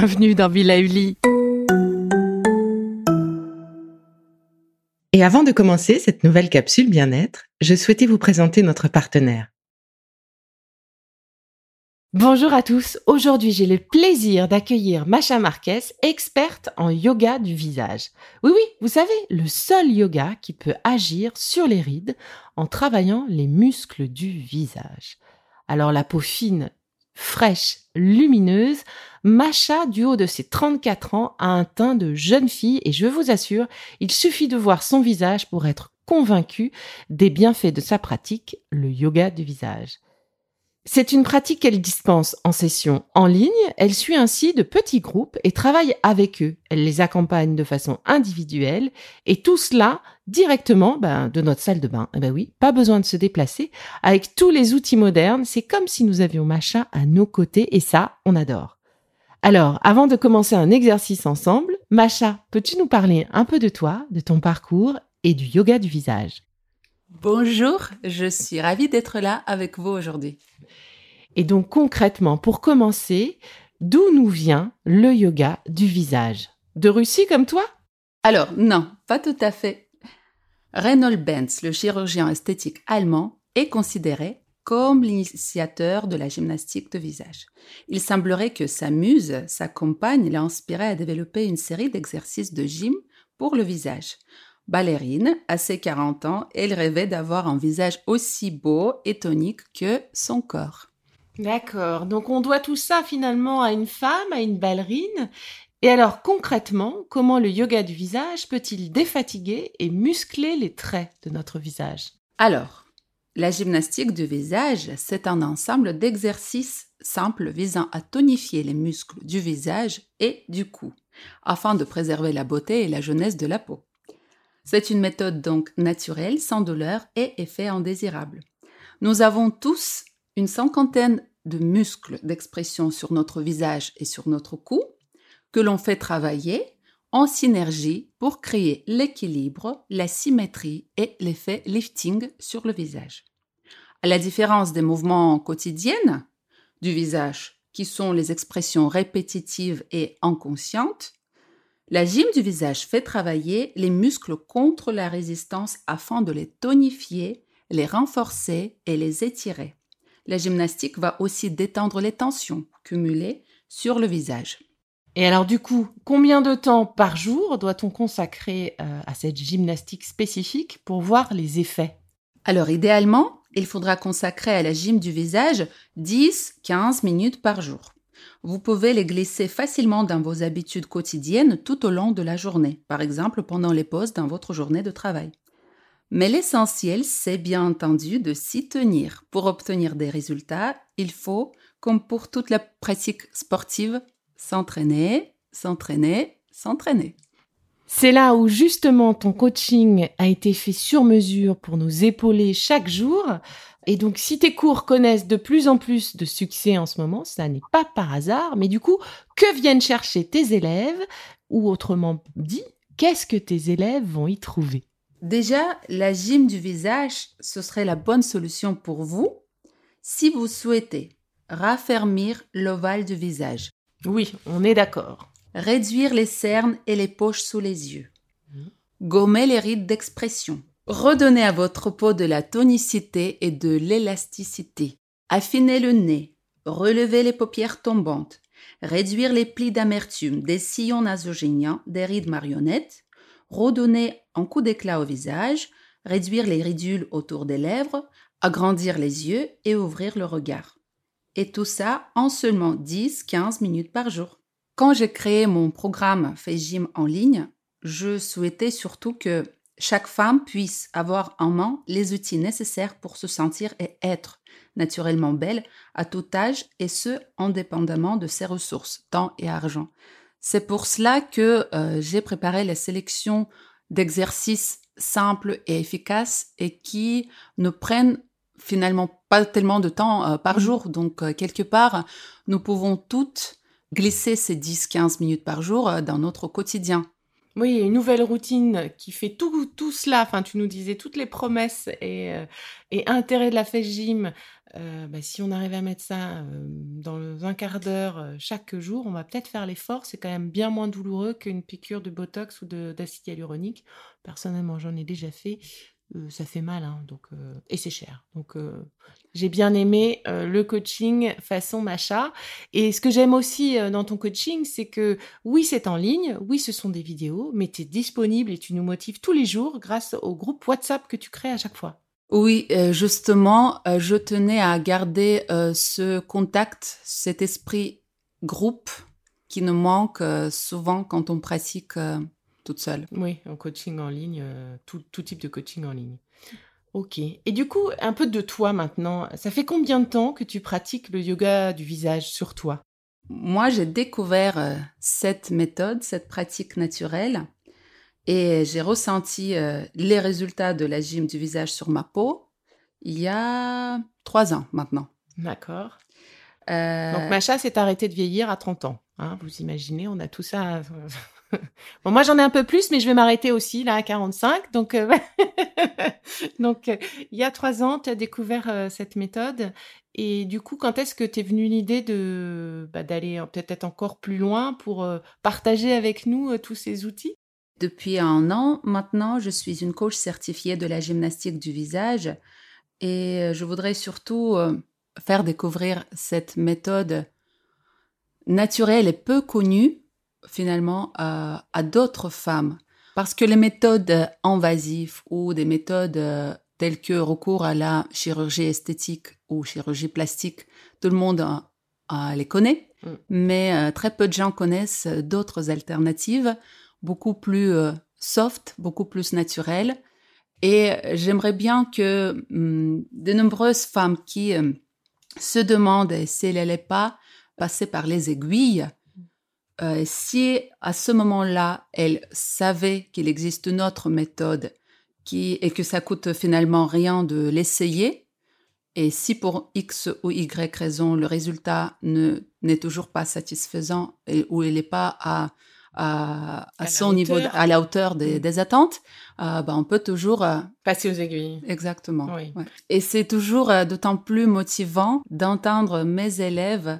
bienvenue dans Villa Uli. Et avant de commencer cette nouvelle capsule bien-être, je souhaitais vous présenter notre partenaire. Bonjour à tous, aujourd'hui j'ai le plaisir d'accueillir Macha Marquez, experte en yoga du visage. Oui oui, vous savez, le seul yoga qui peut agir sur les rides en travaillant les muscles du visage. Alors la peau fine fraîche, lumineuse, Macha, du haut de ses 34 ans, a un teint de jeune fille et je vous assure, il suffit de voir son visage pour être convaincu des bienfaits de sa pratique, le yoga du visage. C'est une pratique qu'elle dispense en session en ligne. Elle suit ainsi de petits groupes et travaille avec eux. Elle les accompagne de façon individuelle et tout cela directement ben, de notre salle de bain. Eh ben oui, pas besoin de se déplacer. Avec tous les outils modernes, c'est comme si nous avions Macha à nos côtés et ça, on adore. Alors, avant de commencer un exercice ensemble, Macha, peux-tu nous parler un peu de toi, de ton parcours et du yoga du visage? Bonjour, je suis ravie d'être là avec vous aujourd'hui. Et donc concrètement, pour commencer, d'où nous vient le yoga du visage? De Russie comme toi? Alors non, pas tout à fait. Reinhold Benz, le chirurgien esthétique allemand, est considéré comme l'initiateur de la gymnastique de visage. Il semblerait que sa muse, sa compagne, l'a inspiré à développer une série d'exercices de gym pour le visage. Ballerine, à ses 40 ans, elle rêvait d'avoir un visage aussi beau et tonique que son corps. D'accord. Donc on doit tout ça finalement à une femme, à une ballerine. Et alors concrètement, comment le yoga du visage peut-il défatiguer et muscler les traits de notre visage? Alors, la gymnastique du visage, c'est un ensemble d'exercices simples visant à tonifier les muscles du visage et du cou, afin de préserver la beauté et la jeunesse de la peau. C'est une méthode donc naturelle, sans douleur et effet indésirable. Nous avons tous une cinquantaine de muscles d'expression sur notre visage et sur notre cou que l'on fait travailler en synergie pour créer l'équilibre, la symétrie et l'effet lifting sur le visage. À la différence des mouvements quotidiens du visage, qui sont les expressions répétitives et inconscientes, la gym du visage fait travailler les muscles contre la résistance afin de les tonifier, les renforcer et les étirer la gymnastique va aussi détendre les tensions cumulées sur le visage. Et alors du coup, combien de temps par jour doit-on consacrer euh, à cette gymnastique spécifique pour voir les effets? Alors idéalement, il faudra consacrer à la gym du visage 10-15 minutes par jour. Vous pouvez les glisser facilement dans vos habitudes quotidiennes tout au long de la journée, par exemple pendant les pauses dans votre journée de travail. Mais l'essentiel, c'est bien entendu de s'y tenir. Pour obtenir des résultats, il faut, comme pour toute la pratique sportive, s'entraîner, s'entraîner, s'entraîner. C'est là où justement ton coaching a été fait sur mesure pour nous épauler chaque jour. Et donc si tes cours connaissent de plus en plus de succès en ce moment, ça n'est pas par hasard, mais du coup, que viennent chercher tes élèves? Ou autrement dit, qu'est-ce que tes élèves vont y trouver? Déjà, la gym du visage, ce serait la bonne solution pour vous si vous souhaitez raffermir l'ovale du visage. Oui, on est d'accord. Réduire les cernes et les poches sous les yeux. Gommer les rides d'expression. Redonner à votre peau de la tonicité et de l'élasticité. Affiner le nez. Relever les paupières tombantes. Réduire les plis d'amertume, des sillons nasogéniens, des rides marionnettes redonner un coup d'éclat au visage, réduire les ridules autour des lèvres, agrandir les yeux et ouvrir le regard. Et tout ça en seulement 10-15 minutes par jour. Quand j'ai créé mon programme Gym en ligne, je souhaitais surtout que chaque femme puisse avoir en main les outils nécessaires pour se sentir et être naturellement belle à tout âge et ce, indépendamment de ses ressources, temps et argent. C'est pour cela que euh, j'ai préparé la sélection d'exercices simples et efficaces et qui ne prennent finalement pas tellement de temps euh, par mmh. jour. Donc, euh, quelque part, nous pouvons toutes glisser ces 10-15 minutes par jour dans notre quotidien. Oui, une nouvelle routine qui fait tout, cela. Enfin, tu nous disais toutes les promesses et, euh, intérêts de la fête gym. Euh, bah, si on arrive à mettre ça euh, dans un quart d'heure chaque jour, on va peut-être faire l'effort. C'est quand même bien moins douloureux qu'une piqûre de Botox ou d'acide hyaluronique. Personnellement, j'en ai déjà fait. Euh, ça fait mal, hein, donc euh, et c'est cher. Donc euh, j'ai bien aimé le coaching façon Macha. Et ce que j'aime aussi dans ton coaching, c'est que oui, c'est en ligne, oui, ce sont des vidéos, mais tu es disponible et tu nous motives tous les jours grâce au groupe WhatsApp que tu crées à chaque fois. Oui, justement, je tenais à garder ce contact, cet esprit groupe qui nous manque souvent quand on pratique toute seule. Oui, en coaching en ligne, euh, tout, type de coaching en ligne. Ok. Et du coup, un peu de toi maintenant. Ça fait combien de temps que tu pratiques le yoga du visage sur toi? Moi, j'ai découvert euh, cette méthode, cette pratique naturelle, et j'ai ressenti euh, les résultats de la gym du visage sur ma peau il y a trois ans maintenant. D'accord. Donc Macha s'est arrêtée de vieillir à 30 ans. Hein, vous imaginez, on a tout ça bon, moi j'en ai un peu plus, mais je vais m'arrêter aussi là à 45. Donc, euh, donc euh, il y a trois ans, tu as découvert euh, cette méthode. Et du coup, quand est-ce que t'es venu l'idée de bah, d'aller peut-être encore plus loin pour partager avec nous tous ces outils? Depuis un an maintenant, je suis une coach certifiée de la gymnastique du visage et je voudrais surtout faire découvrir cette méthode naturelle et peu connue finalement à, d'autres femmes. Parce que les méthodes invasives ou des méthodes euh, telles que recours à la chirurgie esthétique ou chirurgie plastique, tout le monde les connaît, mm. mais euh, très peu de gens connaissent d'autres alternatives, beaucoup plus euh, soft, beaucoup plus naturelles. Et j'aimerais bien que hum, de nombreuses femmes qui se demandent si elles n'allaient pas passer par les aiguilles euh, si à ce moment-là, elle savait qu'il existe une autre méthode qui, et que ça coûte finalement rien de l'essayer, et si pour X ou Y raison, le résultat ne, n'est toujours pas satisfaisant et, ou il n'est pas à, à, à, son niveau, à la hauteur des, mm. des attentes, euh, bah, on peut toujours euh, passer aux aiguilles. Exactement. Oui. Et c'est toujours d'autant plus motivant d'entendre mes élèves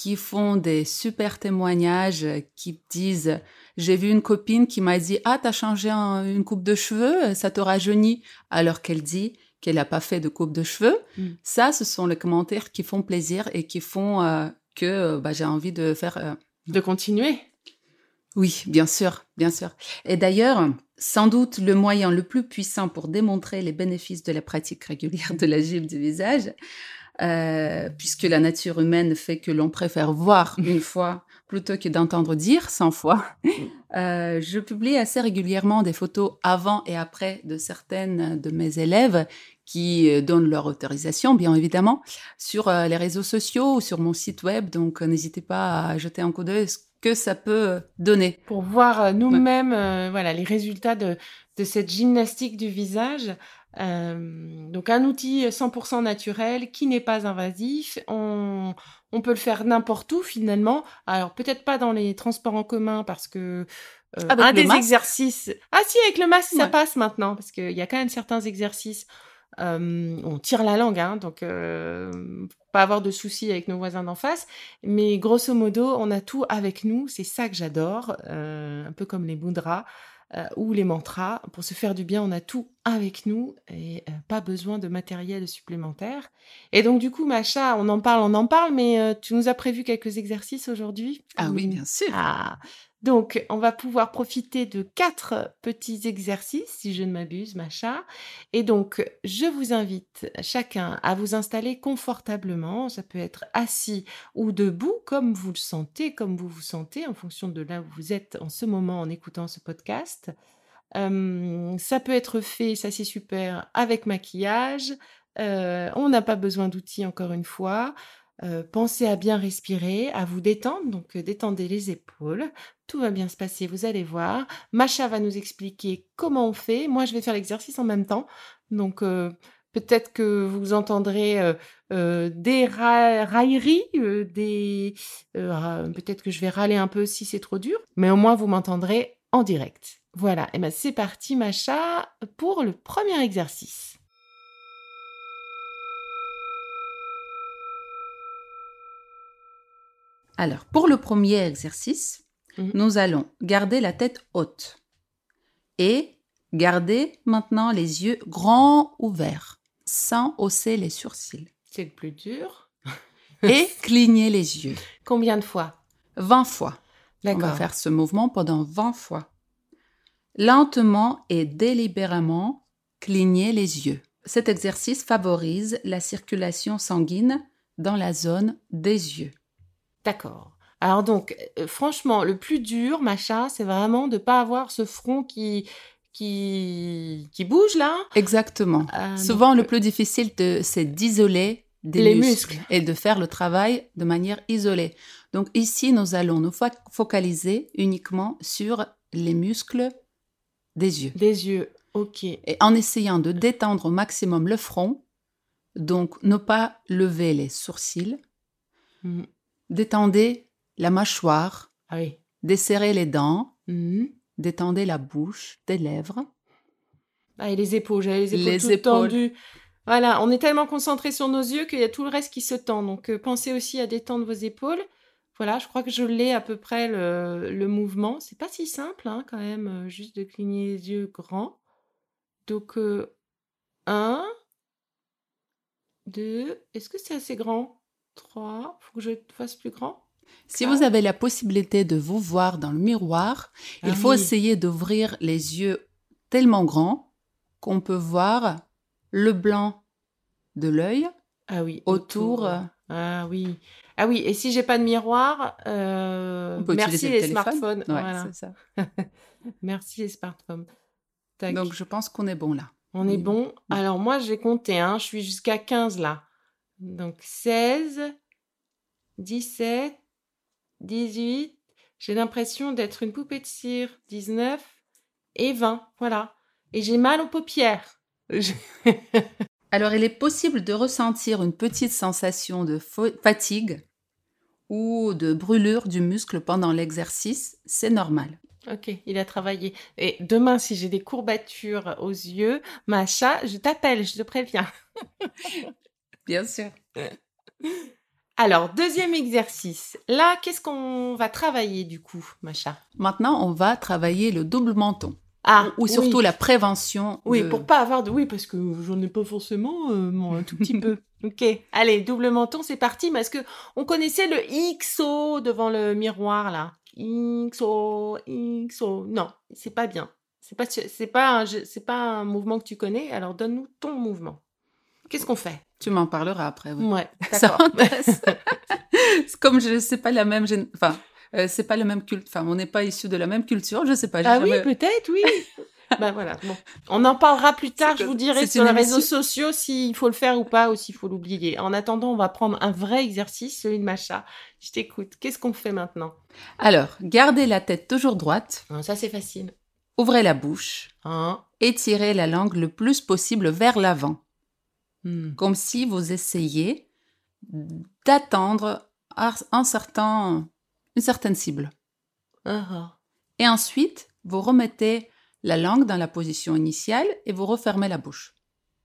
qui font des super témoignages, qui disent j'ai vu une copine qui m'a dit ah t'as changé une coupe de cheveux, ça te rajeunit, alors qu'elle dit qu'elle n'a pas fait de coupe de cheveux. Mm. Ça, ce sont les commentaires qui font plaisir et qui font euh, que euh, bah, j'ai envie de faire. Euh, de continuer. Oui, bien sûr, bien sûr. Et d'ailleurs, sans doute le moyen le plus puissant pour démontrer les bénéfices de la pratique régulière de la gym du visage, euh, puisque la nature humaine fait que l'on préfère voir une fois plutôt que d'entendre dire 100 fois. Euh, je publie assez régulièrement des photos avant et après de certaines de mes élèves qui euh, donnent leur autorisation, bien évidemment, sur les réseaux sociaux ou sur mon site web. Donc, n'hésitez pas à jeter un coup d'œil ce que ça peut donner. Pour voir nous-mêmes voilà, les résultats de, de cette gymnastique du visage. Euh, donc un outil 100% naturel qui n'est pas invasif. On, on peut le faire n'importe où finalement. Alors peut-être pas dans les transports en commun parce que euh, un des exercices. Ah si, avec le masque ça passe maintenant parce qu'il y a quand même certains exercices. Euh, on tire la langue, hein, donc euh, pas avoir de soucis avec nos voisins d'en face. Mais grosso modo, on a tout avec nous. C'est ça que j'adore, un peu comme les mudras. Euh, ou les mantras. Pour se faire du bien, on a tout avec nous et euh, pas besoin de matériel supplémentaire. Et donc du coup, Macha, on en parle, on en parle, mais euh, tu nous as prévu quelques exercices aujourd'hui. Ah oui, bien sûr. Ah, donc, on va pouvoir profiter de quatre petits exercices, si je ne m'abuse, Macha. Et donc, je vous invite chacun à vous installer confortablement. Ça peut être assis ou debout, comme vous le sentez, comme vous vous sentez, en fonction de là où vous êtes en ce moment en écoutant ce podcast. Euh, ça peut être fait, ça c'est super, avec maquillage. Euh, on n'a pas besoin d'outils encore une fois. Euh, pensez à bien respirer, à vous détendre, donc euh, détendez les épaules. Tout va bien se passer, vous allez voir. Macha va nous expliquer comment on fait. Moi, je vais faire l'exercice en même temps. Donc, euh, peut-être que vous entendrez des railleries, des... peut-être que je vais râler un peu si c'est trop dur, mais au moins vous m'entendrez en direct. Voilà, et ben c'est parti Macha pour le premier exercice. Alors, pour le premier exercice, Mhm. nous allons garder la tête haute et garder maintenant les yeux grands ouverts, sans hausser les sourcils, C'est le plus dur. et cligner les yeux. Combien de fois? 20 fois. On va D'accord. faire ce mouvement pendant 20 fois. Lentement et délibérément, cligner les yeux. Cet exercice favorise la circulation sanguine dans la zone des yeux. D'accord. Alors donc, euh, franchement, le plus dur, Macha, c'est vraiment de pas avoir ce front qui qui qui bouge là. Exactement. Euh, Souvent, donc, le plus difficile, c'est d'isoler des Les muscles, muscles. et de faire le travail de manière isolée. Donc ici, nous allons nous fo- focaliser uniquement sur les muscles des yeux. des yeux. Ok. Et en essayant de détendre au maximum le front, donc ne pas lever les sourcils, Mhm. Détendez la mâchoire, Ah oui. desserrez les dents, Mhm. détendez la bouche, des lèvres. Ah, et les épaules, j'avais les épaules Les toutes épaules. tendues. Voilà, on est tellement concentré sur nos yeux qu'il y a tout le reste qui se tend. Donc, euh, pensez aussi à détendre vos épaules. Voilà, je crois que je l'ai à peu près le, le mouvement. C'est pas si simple, hein, quand même, euh, juste de cligner les yeux grands. Donc, euh, un, deux, est-ce que c'est assez grand? Trois, faut que je fasse plus grand Si vous avez la possibilité de vous voir dans le miroir, il Ah faut oui. essayer d'ouvrir les yeux tellement grands qu'on peut voir le blanc de l'œil Ah oui. autour. Ah oui. Ah oui, et si j'ai pas de miroir, euh, on peut merci les le smartphones. Ouais, voilà. ça. Merci les smartphones. Tac. Donc je pense qu'on est bon là. On est oui. bon. Alors moi, j'ai compté, hein, je suis jusqu'à 15 là. Donc 16, 17, 18. J'ai l'impression d'être une poupée de cire. 19 et 20. Voilà. Et j'ai mal aux paupières. Je- Alors, il est possible de ressentir une petite sensation de fa- fatigue ou de brûlure du muscle pendant l'exercice. C'est normal. Ok, il a travaillé. Et demain, si j'ai des courbatures aux yeux, Macha, je t'appelle, je te préviens. Bien sûr. Alors, deuxième exercice. Là, qu'est-ce qu'on va travailler du coup, Macha Maintenant, on va travailler le double menton. Ah, ou surtout oui. la prévention. Oui, de- pour pas avoir de... Oui, parce que j'en ai pas forcément, euh, bon, un tout petit peu. Ok, allez, double menton, c'est parti. Mais est-ce que on connaissait le XO devant le miroir, là? XO, XO. Non, c'est pas bien. C'est pas, c'est pas, un, c'est pas un mouvement que tu connais. Alors, donne-nous ton mouvement. Qu'est-ce qu'on fait? Tu m'en parleras après. oui. Ouais, Ça d'accord. Comme je sais pas la même, gén- enfin, euh, c'est pas le même culte. Enfin, on n'est pas issus de la même culture. Je sais pas. Ah oui, peut-être, oui. bah voilà. Bon. On en parlera plus tard. Je vous dirai sur les réseaux sociaux s'il faut le faire ou pas, ou s'il faut l'oublier. En attendant, on va prendre un vrai exercice, celui de Macha. Je t'écoute. Qu'est-ce qu'on fait maintenant? Alors, gardez la tête toujours droite. Ah, Ça, c'est facile. Ouvrez la bouche. Hein Étirez la langue le plus possible vers l'avant, Hmm. comme si vous essayiez d'attendre un certain, une certaine cible. Ah. Et ensuite, vous remettez la langue dans la position initiale et vous refermez la bouche.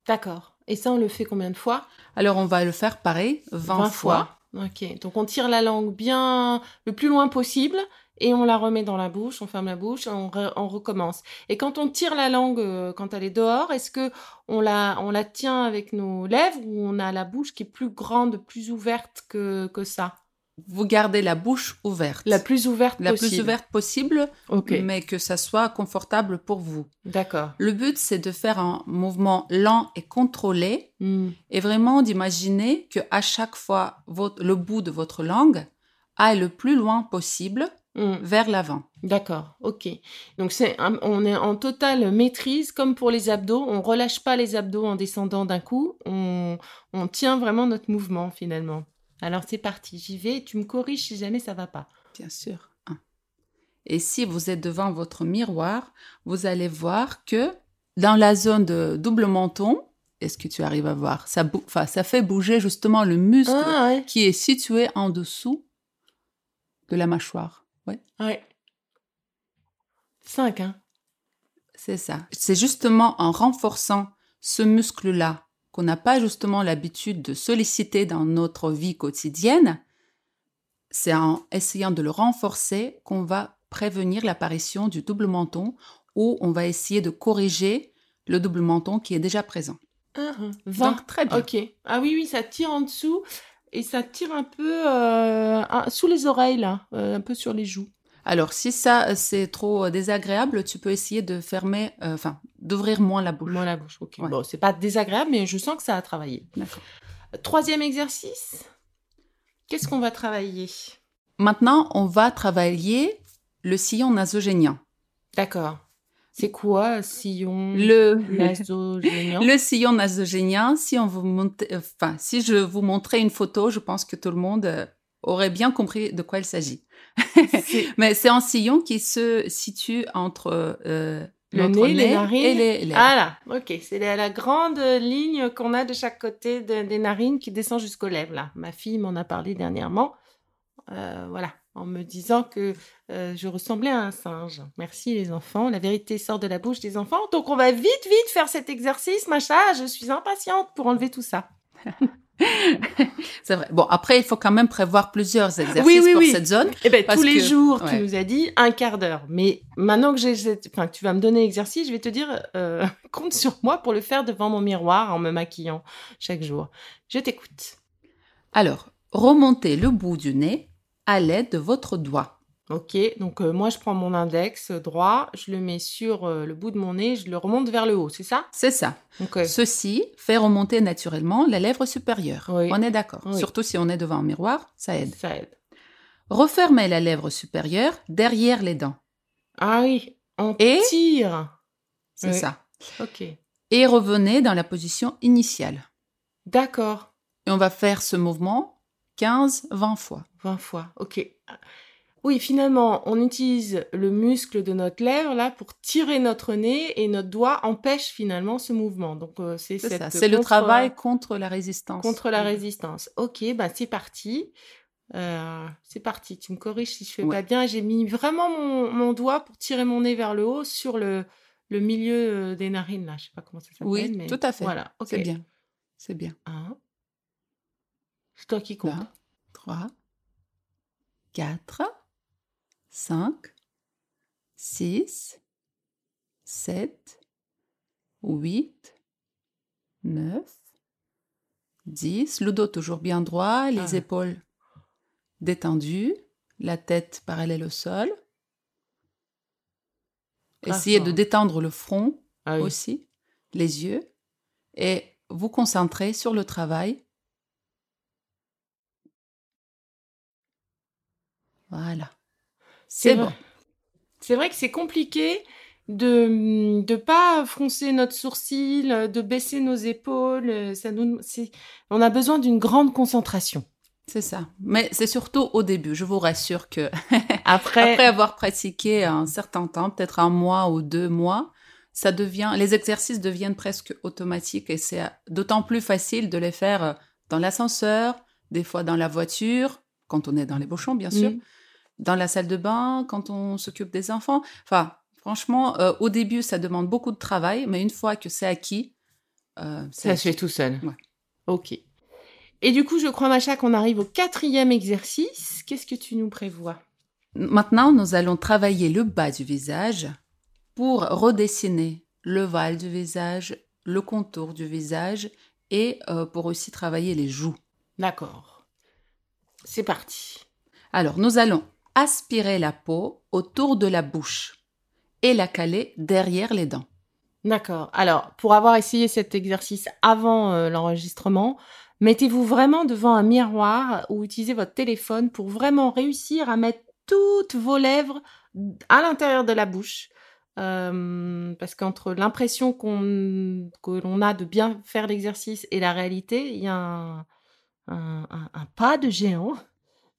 D'accord. Et ça, on le fait combien de fois? Alors, on va le faire pareil 20, fois. Ok. Donc, on tire la langue bien le plus loin possible et on la remet dans la bouche, on ferme la bouche, on, re- on recommence. Et quand on tire la langue, euh, quand elle est dehors, est-ce que on la, on la tient avec nos lèvres ou on a la bouche qui est plus grande, plus ouverte que, que ça? Vous gardez la bouche ouverte. La plus ouverte La possible. plus ouverte possible, mais que ça soit confortable pour vous. D'accord. Le but, c'est de faire un mouvement lent et contrôlé Hmm. et vraiment d'imaginer que à chaque fois, votre- le bout de votre langue aille le plus loin possible Hmm. vers l'avant. D'accord, ok. Donc c'est on est en totale maîtrise, comme pour les abdos. On relâche pas les abdos en descendant d'un coup. On, on tient vraiment notre mouvement finalement. Alors c'est parti, j'y vais. Tu me corriges si jamais ça va pas. Bien sûr. Et si vous êtes devant votre miroir, vous allez voir que dans la zone de double menton, est-ce que tu arrives à voir? Ça, ça fait bouger justement le muscle Ah ouais. qui est situé en dessous de la mâchoire. Ouais. Ouais. 5, hein C'est ça. C'est justement en renforçant ce muscle-là qu'on n'a pas justement l'habitude de solliciter dans notre vie quotidienne, c'est en essayant de le renforcer qu'on va prévenir l'apparition du double menton ou on va essayer de corriger le double menton qui est déjà présent. Uh Donc, très bien. Ok. Ah oui, oui, ça tire en dessous et ça tire un peu euh, sous les oreilles, là, euh, un peu sur les joues. Alors, si ça, c'est trop désagréable, tu peux essayer de fermer, euh, enfin, d'ouvrir moins la bouche. Moins la bouche, ok. Bon, c'est pas désagréable, mais je sens que ça a travaillé. D'accord. Troisième exercice. Qu'est-ce qu'on va travailler? Maintenant, on va travailler le sillon nasogénien. D'accord. C'est quoi sillon le nasogénien? Le sillon nasogénien, si on vous enfin, si je vous montrais une photo, je pense que tout le monde euh, aurait bien compris de quoi il s'agit. Mais c'est un sillon qui se situe entre euh, le nez, les narines? et les lèvres. Ah là, ok. C'est la, grande ligne qu'on a de chaque côté des narines qui descend jusqu'aux lèvres. Là, ma fille m'en a parlé dernièrement. Euh, voilà, en me disant que euh, je ressemblais à un singe. Merci les enfants. La vérité sort de la bouche des enfants. Donc on va vite, vite faire cet exercice, Macha. Je suis impatiente pour enlever tout ça. c'est vrai. Bon, après, il faut quand même prévoir plusieurs exercices pour cette zone. Eh ben, tous les jours, tu nous as dit un quart d'heure. Mais maintenant que j'ai, enfin, tu vas me donner l'exercice, je vais te dire, euh, compte sur moi pour le faire devant mon miroir en me maquillant chaque jour. Je t'écoute. Alors, remontez le bout du nez à l'aide de votre doigt. Ok, donc euh, moi je prends mon index droit, je le mets sur euh, le bout de mon nez, je le remonte vers le haut, c'est ça? C'est ça. Ceci fait remonter naturellement la lèvre supérieure. On est d'accord. Surtout si on est devant un miroir, ça aide. Ça aide. Refermez la lèvre supérieure derrière les dents. Ah oui, on Et tire. C'est ça. Ok. Et revenez dans la position initiale. D'accord. Et on va faire ce mouvement 15-20 fois. 20 fois, ok. Oui, finalement, on utilise le muscle de notre lèvre là pour tirer notre nez et notre doigt empêche finalement ce mouvement. Donc euh, c'est ça. C'est le travail contre la résistance. Contre la résistance. Ok, bah c'est parti. Euh, c'est parti. Tu me corriges si je fais pas bien. J'ai mis vraiment mon, doigt pour tirer mon nez vers le haut sur le, le milieu euh, des narines là. Je sais pas comment ça s'appelle. Oui, mais... tout à fait. Voilà. C'est bien. C'est bien. Un. C'est toi qui compte. trois, quatre. 5, 6, 7, 8, 9, 10. Le dos toujours bien droit, les ah. épaules détendues, la tête parallèle au sol. Essayez de détendre le front ah aussi, les yeux, et vous concentrer sur le travail. Voilà. C'est bon. C'est vrai que c'est compliqué de ne pas froncer notre sourcil, de baisser nos épaules. Ça nous, on a besoin d'une grande concentration. C'est ça. Mais c'est surtout au début. Je vous rassure que après, après avoir pratiqué un certain temps, peut-être un mois ou deux mois, ça devient, les exercices deviennent presque automatiques et c'est d'autant plus facile de les faire dans l'ascenseur, des fois dans la voiture, quand on est dans les bouchons, bien sûr. Mm dans la salle de bain, quand on s'occupe des enfants. Enfin, franchement, euh, au début, ça demande beaucoup de travail, mais une fois que c'est acquis, euh, ça se fait tout seul. Ok. Et du coup, je crois, Macha, qu'on arrive au quatrième exercice. Qu'est-ce que tu nous prévois? Maintenant, nous allons travailler le bas du visage pour redessiner le val du visage, le contour du visage et euh, pour aussi travailler les joues. D'accord. C'est parti. Alors, nous allons aspirer la peau autour de la bouche et la caler derrière les dents. D'accord. Alors, pour avoir essayé cet exercice avant euh, l'enregistrement, mettez-vous vraiment devant un miroir ou utilisez votre téléphone pour vraiment réussir à mettre toutes vos lèvres à l'intérieur de la bouche. Euh, parce qu'entre l'impression que l'on a de bien faire l'exercice et la réalité, il y a un pas de géant.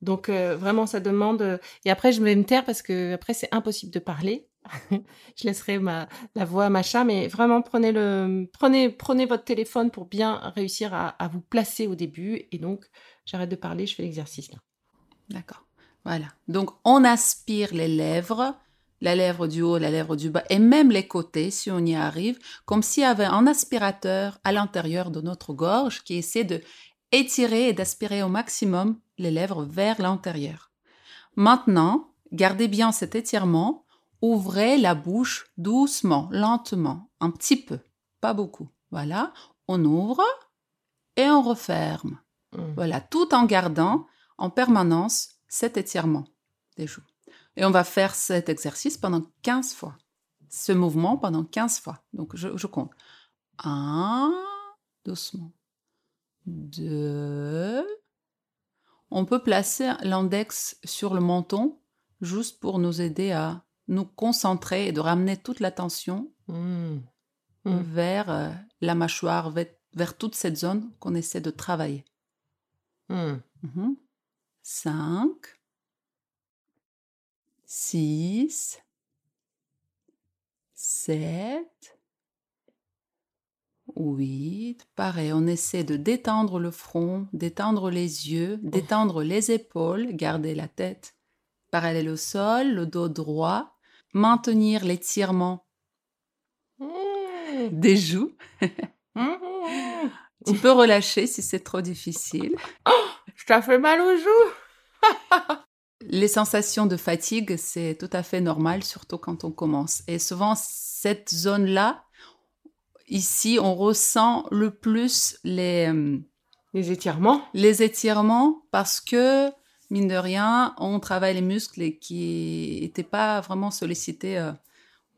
Donc euh, vraiment, ça demande. Euh, et après, je vais me taire parce que après, c'est impossible de parler. je laisserai ma la voix à Macha, mais vraiment prenez le prenez prenez votre téléphone pour bien réussir à, à vous placer au début. Et donc, j'arrête de parler, je fais l'exercice là. D'accord. Voilà. Donc, on aspire les lèvres la lèvre du haut, la lèvre du bas, et même les côtés, si on y arrive, comme s'il y avait un aspirateur à l'intérieur de notre gorge qui essaie de étirer et d'aspirer au maximum les lèvres vers l'intérieur. Maintenant, gardez bien cet étirement, ouvrez la bouche doucement, lentement, un petit peu, pas beaucoup. Voilà, on ouvre et on referme. Mm. Voilà, tout en gardant en permanence cet étirement des joues. Et on va faire cet exercice pendant 15 fois. Ce mouvement pendant 15 fois. Donc, je, je compte. Un, doucement. Deux. On peut placer l'index sur le menton juste pour nous aider à nous concentrer et de ramener toute l'attention mmh. Mmh. vers euh, la mâchoire, vers, vers, toute cette zone qu'on essaie de travailler. 5, 6, 7, oui, pareil, on essaie de détendre le front, détendre les yeux, détendre les épaules, garder la tête parallèle au sol, le dos droit, maintenir l'étirement mmh. des joues. mmh. tu peux relâcher si c'est trop difficile. Oh, je t'ai fait mal aux joues. Les sensations de fatigue, c'est tout à fait normal, surtout quand on commence. Et souvent, cette zone-là, ici, on ressent le plus les, euh, Les étirements. les étirements parce que, mine de rien, on travaille les muscles et qui n'étaient pas vraiment sollicités euh,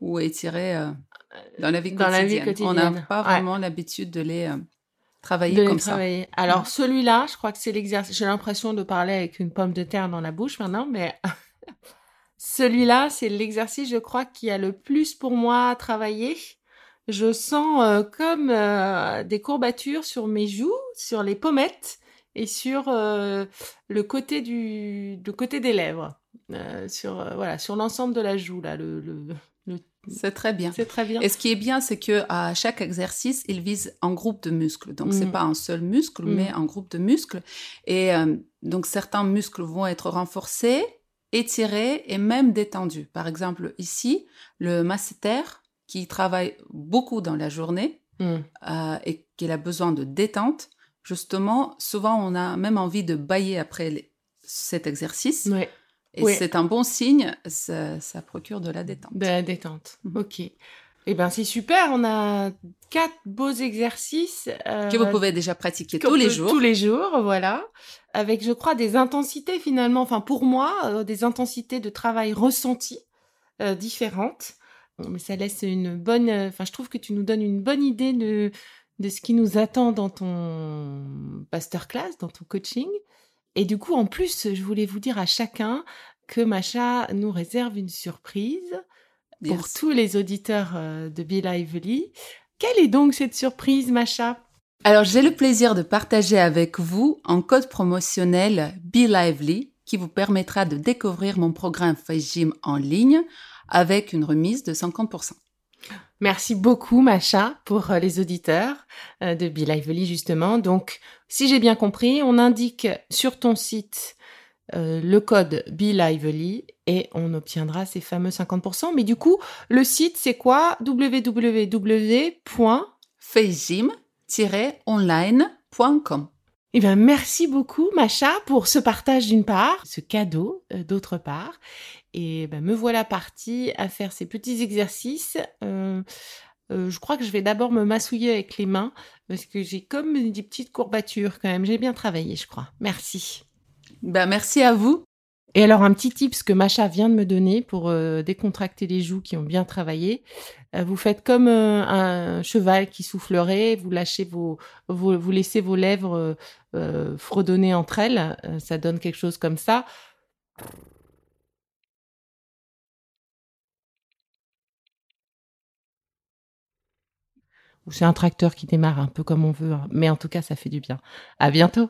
ou étirés euh, dans la vie Dans la vie quotidienne. On n'a pas Ouais. vraiment l'habitude de les euh, travailler de les comme travailler. Alors Ouais. celui-là, je crois que c'est l'exercice. J'ai l'impression de parler avec une pomme de terre dans la bouche maintenant, mais celui-là, c'est l'exercice, je crois, qui a le plus pour moi à travailler. Je sens euh, comme euh, des courbatures sur mes joues, sur les pommettes et sur euh, le côté du, côté des lèvres, sur voilà, sur l'ensemble de la joue là. Le, le, le- ça. C'est très bien. c'est très bien. Et ce qui est bien, c'est que à chaque exercice, il vise un groupe de muscles. Donc, c'est Mm. pas un seul muscle, Mm. mais un groupe de muscles. Et donc, certains muscles vont être renforcés, étirés et même détendus. Par exemple, ici, le masséter, qui travaille beaucoup dans la journée Mm. euh, et qu'il a besoin de détente, justement, souvent, on a même envie de bailler après les- cet exercice. Et c'est un bon signe, ça, ça procure de la détente. De la détente. Mhm. Ok. Eh ben c'est super. On a quatre beaux exercices euh, Que vous pouvez déjà pratiquer tous les jours. Tous les jours, voilà. Avec, je crois, des intensités finalement. Enfin, pour moi, euh, des intensités de travail ressenties euh, différentes. Mais ça laisse une bonne. euh, Enfin, je trouve que tu nous donnes une bonne idée de de ce qui nous attend dans ton masterclass, dans ton coaching. Et du coup, en plus, je voulais vous dire à chacun que Macha nous réserve une surprise pour tous les auditeurs euh, de Be Lively. Quelle est donc cette surprise, Macha? Alors, j'ai le plaisir de partager avec vous un code promotionnel Be Lively qui vous permettra de découvrir mon programme Gym en ligne avec une remise de 50%. Merci beaucoup, Macha, pour euh, les auditeurs euh, de Be Lively, justement. Donc, si j'ai bien compris, on indique sur ton site euh, le code Be Lively et on obtiendra ces fameux 50%. Mais du coup, le site, c'est quoi? Www. Eh bien, merci beaucoup, Macha, pour ce partage d'une part, ce cadeau euh, d'autre part. Et ben, me voilà partie à faire ces petits exercices. Euh, euh, je crois que je vais d'abord me massouiller avec les mains parce que j'ai comme des petites courbatures quand même. J'ai bien travaillé, je crois. Merci. Ben, merci à vous. Et alors, un petit tips que Macha vient de me donner pour euh, décontracter les joues qui ont bien travaillé. Euh, vous faites comme euh, un cheval qui soufflerait, vous lâchez vos, vous laissez vos lèvres fredonner entre elles. Ça donne quelque chose comme ça. C'est un tracteur qui démarre un peu comme on veut, hein. mais en tout cas, ça fait du bien. À bientôt.